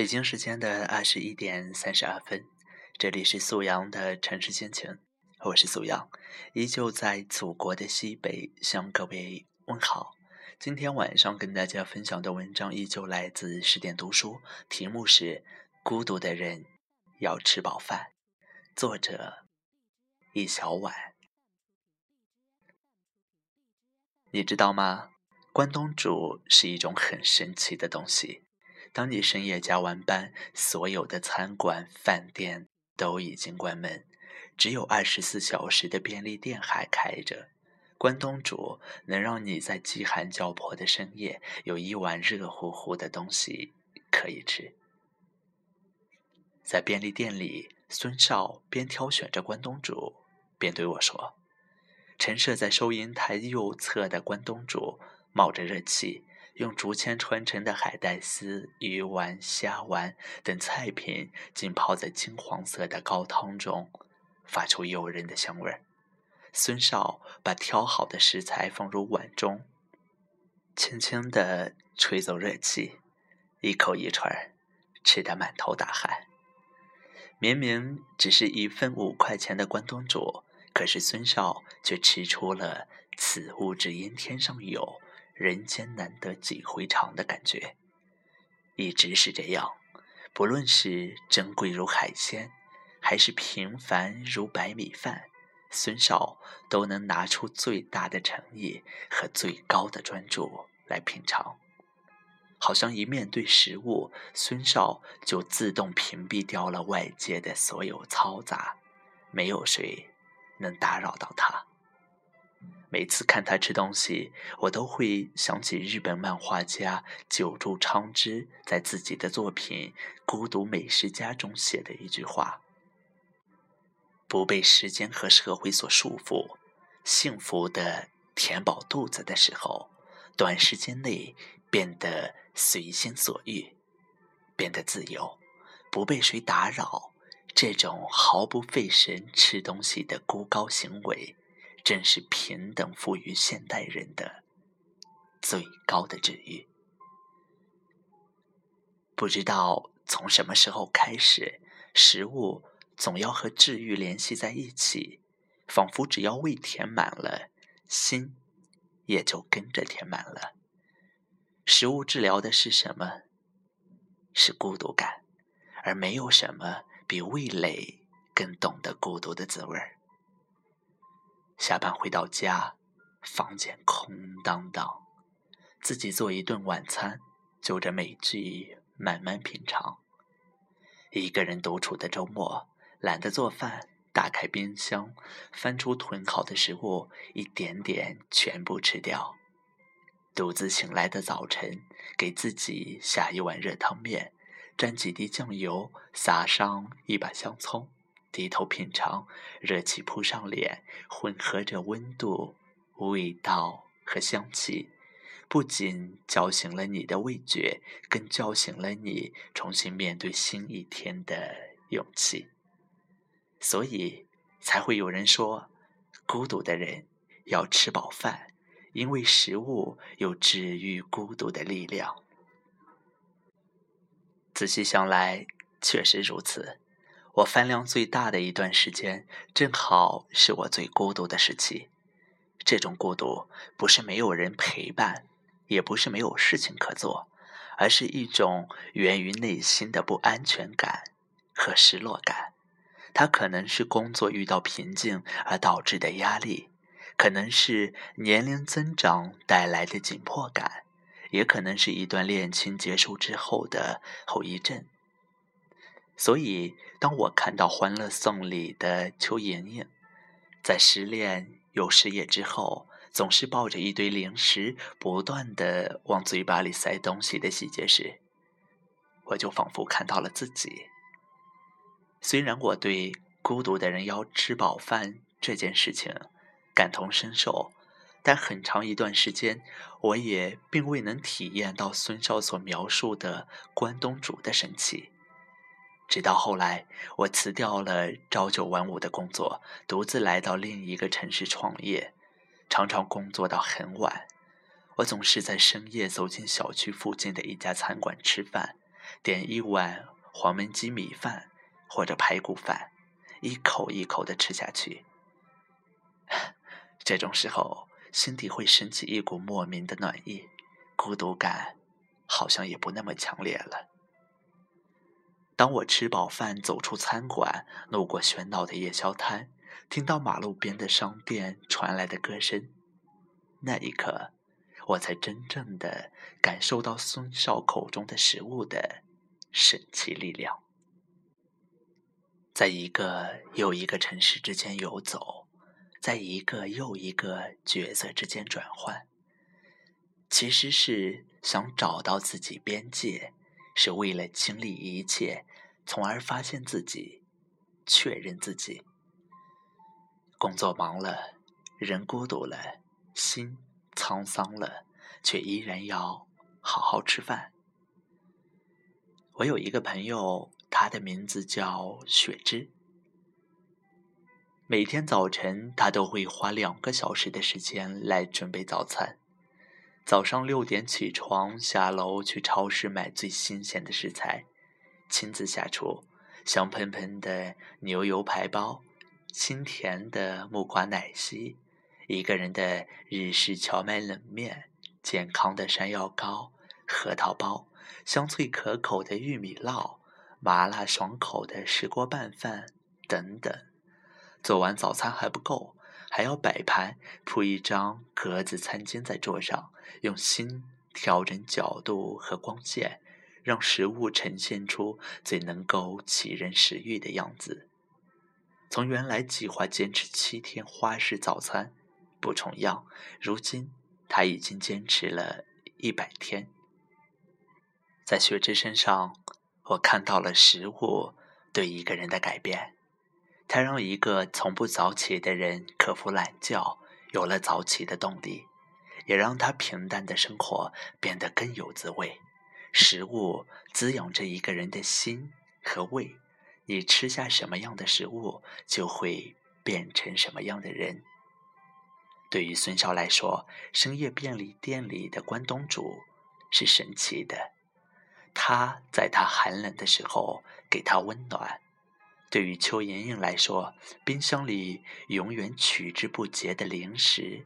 北京时间的二十一点三十二分，这里是素阳的城市心情，我是素阳，依旧在祖国的西北向各位问好。今天晚上跟大家分享的文章依旧来自十点读书，题目是《孤独的人要吃饱饭》，作者一小碗。你知道吗？关东煮是一种很神奇的东西。当你深夜加完班，所有的餐馆、饭店都已经关门，只有二十四小时的便利店还开着。关东煮能让你在饥寒交迫的深夜有一碗热乎乎的东西可以吃。在便利店里，孙少边挑选着关东煮，边对我说：“陈设在收银台右侧的关东煮冒着热气。”用竹签穿成的海带丝、鱼丸、虾丸等菜品浸泡在金黄色的高汤中，发出诱人的香味儿。孙少把挑好的食材放入碗中，轻轻地吹走热气，一口一串，吃得满头大汗。明明只是一份五块钱的关东煮，可是孙少却吃出了“此物只因天上有”。人间难得几回尝的感觉，一直是这样。不论是珍贵如海鲜，还是平凡如白米饭，孙少都能拿出最大的诚意和最高的专注来品尝。好像一面对食物，孙少就自动屏蔽掉了外界的所有嘈杂，没有谁能打扰到他。每次看他吃东西，我都会想起日本漫画家久住昌之在自己的作品《孤独美食家》中写的一句话：“不被时间和社会所束缚，幸福的填饱肚子的时候，短时间内变得随心所欲，变得自由，不被谁打扰。这种毫不费神吃东西的孤高行为。”正是平等赋予现代人的最高的治愈。不知道从什么时候开始，食物总要和治愈联系在一起，仿佛只要胃填满了，心也就跟着填满了。食物治疗的是什么？是孤独感，而没有什么比味蕾更懂得孤独的滋味儿。下班回到家，房间空荡荡，自己做一顿晚餐，就着美剧慢慢品尝。一个人独处的周末，懒得做饭，打开冰箱，翻出囤好的食物，一点点全部吃掉。独自醒来的早晨，给自己下一碗热汤面，沾几滴酱油，撒上一把香葱。低头品尝，热气扑上脸，混合着温度、味道和香气，不仅叫醒了你的味觉，更叫醒了你重新面对新一天的勇气。所以，才会有人说，孤独的人要吃饱饭，因为食物有治愈孤独的力量。仔细想来，确实如此。我饭量最大的一段时间，正好是我最孤独的时期。这种孤独不是没有人陪伴，也不是没有事情可做，而是一种源于内心的不安全感和失落感。它可能是工作遇到瓶颈而导致的压力，可能是年龄增长带来的紧迫感，也可能是一段恋情结束之后的后遗症。所以，当我看到《欢乐颂》里的邱莹莹，在失恋又失业之后，总是抱着一堆零食，不断的往嘴巴里塞东西的细节时，我就仿佛看到了自己。虽然我对孤独的人要吃饱饭这件事情感同身受，但很长一段时间，我也并未能体验到孙少所描述的关东煮的神奇。直到后来，我辞掉了朝九晚五的工作，独自来到另一个城市创业，常常工作到很晚。我总是在深夜走进小区附近的一家餐馆吃饭，点一碗黄焖鸡米饭或者排骨饭，一口一口的吃下去。这种时候，心底会升起一股莫名的暖意，孤独感好像也不那么强烈了。当我吃饱饭走出餐馆，路过喧闹的夜宵摊，听到马路边的商店传来的歌声，那一刻，我才真正的感受到孙少口中的食物的神奇力量。在一个又一个城市之间游走，在一个又一个角色之间转换，其实是想找到自己边界。是为了经历一切，从而发现自己，确认自己。工作忙了，人孤独了，心沧桑了，却依然要好好吃饭。我有一个朋友，他的名字叫雪芝。每天早晨，他都会花两个小时的时间来准备早餐。早上六点起床，下楼去超市买最新鲜的食材，亲自下厨，香喷喷的牛油排包，清甜的木瓜奶昔，一个人的日式荞麦冷面，健康的山药糕、核桃包，香脆可口的玉米烙，麻辣爽口的石锅拌饭等等。做完早餐还不够。还要摆盘，铺一张格子餐巾在桌上，用心调整角度和光线，让食物呈现出最能够启人食欲的样子。从原来计划坚持七天花式早餐不重样，如今他已经坚持了一百天。在雪芝身上，我看到了食物对一个人的改变。它让一个从不早起的人克服懒觉，有了早起的动力，也让他平淡的生活变得更有滋味。食物滋养着一个人的心和胃，你吃下什么样的食物，就会变成什么样的人。对于孙少来说，深夜便利店里的关东煮是神奇的，他在他寒冷的时候给他温暖。对于邱莹莹来说，冰箱里永远取之不竭的零食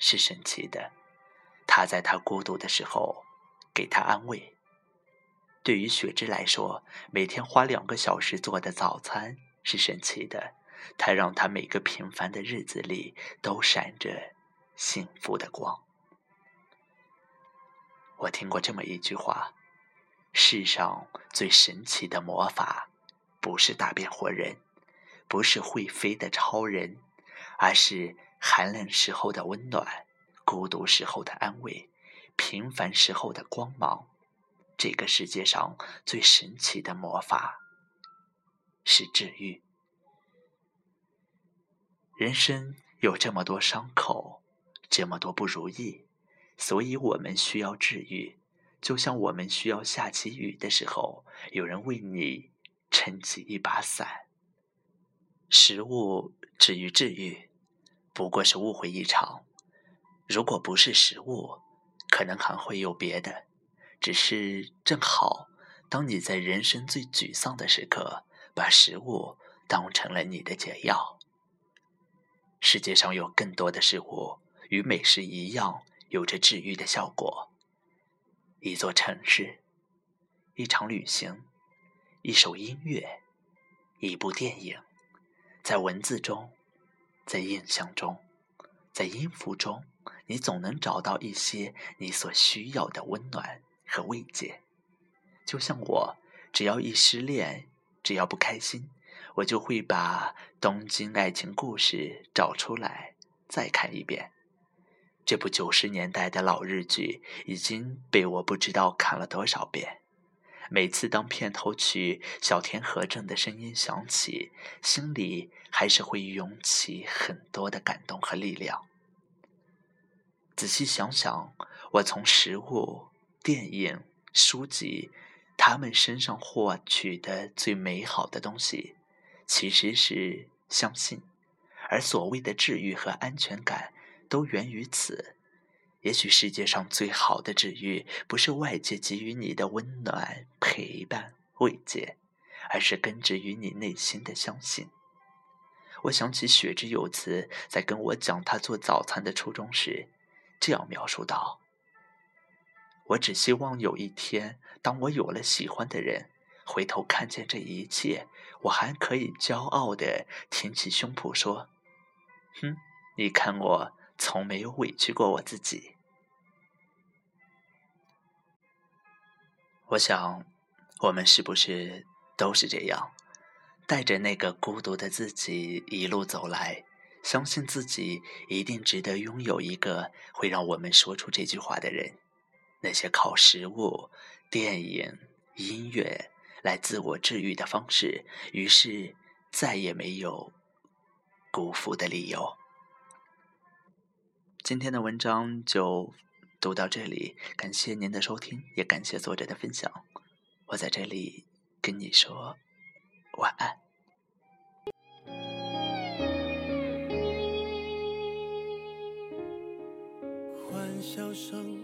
是神奇的。他在她孤独的时候给她安慰。对于雪芝来说，每天花两个小时做的早餐是神奇的。它让她每个平凡的日子里都闪着幸福的光。我听过这么一句话：世上最神奇的魔法。不是大变活人，不是会飞的超人，而是寒冷时候的温暖，孤独时候的安慰，平凡时候的光芒。这个世界上最神奇的魔法是治愈。人生有这么多伤口，这么多不如意，所以我们需要治愈。就像我们需要下起雨的时候，有人为你。撑起一把伞，食物至于治愈，不过是误会一场。如果不是食物，可能还会有别的。只是正好，当你在人生最沮丧的时刻，把食物当成了你的解药。世界上有更多的事物与美食一样，有着治愈的效果。一座城市，一场旅行。一首音乐，一部电影，在文字中，在印象中，在音符中，你总能找到一些你所需要的温暖和慰藉。就像我，只要一失恋，只要不开心，我就会把《东京爱情故事》找出来再看一遍。这部九十年代的老日剧已经被我不知道看了多少遍。每次当片头曲小田和正的声音响起，心里还是会涌起很多的感动和力量。仔细想想，我从食物、电影、书籍，他们身上获取的最美好的东西，其实是相信，而所谓的治愈和安全感，都源于此。也许世界上最好的治愈，不是外界给予你的温暖、陪伴、慰藉，而是根植于你内心的相信。我想起雪之有词在跟我讲他做早餐的初衷时，这样描述道：“我只希望有一天，当我有了喜欢的人，回头看见这一切，我还可以骄傲地挺起胸脯说：‘哼，你看我从没有委屈过我自己。’”我想，我们是不是都是这样？带着那个孤独的自己一路走来，相信自己一定值得拥有一个会让我们说出这句话的人。那些靠食物、电影、音乐来自我治愈的方式，于是再也没有辜负的理由。今天的文章就读到这里，感谢您的收听，也感谢作者的分享。我在这里跟你说。晚安。欢笑声、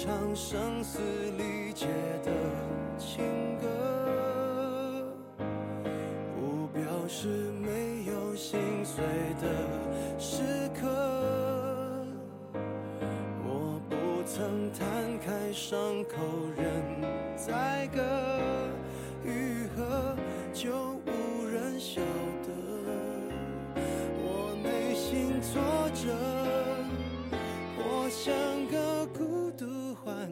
唱声嘶力竭的情歌。不表示没有心碎的时刻，我不曾摊开伤口任宰割，愈合就无人晓得。我内心挫折，我像个孤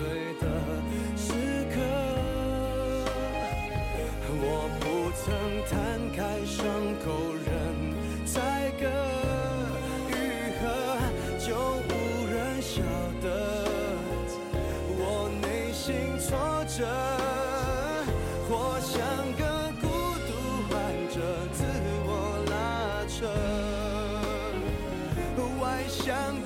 醉的时刻。我不曾摊开伤口任宰割，愈合就无人晓得。我内心挫折，或像个孤独患者，自我拉扯。外向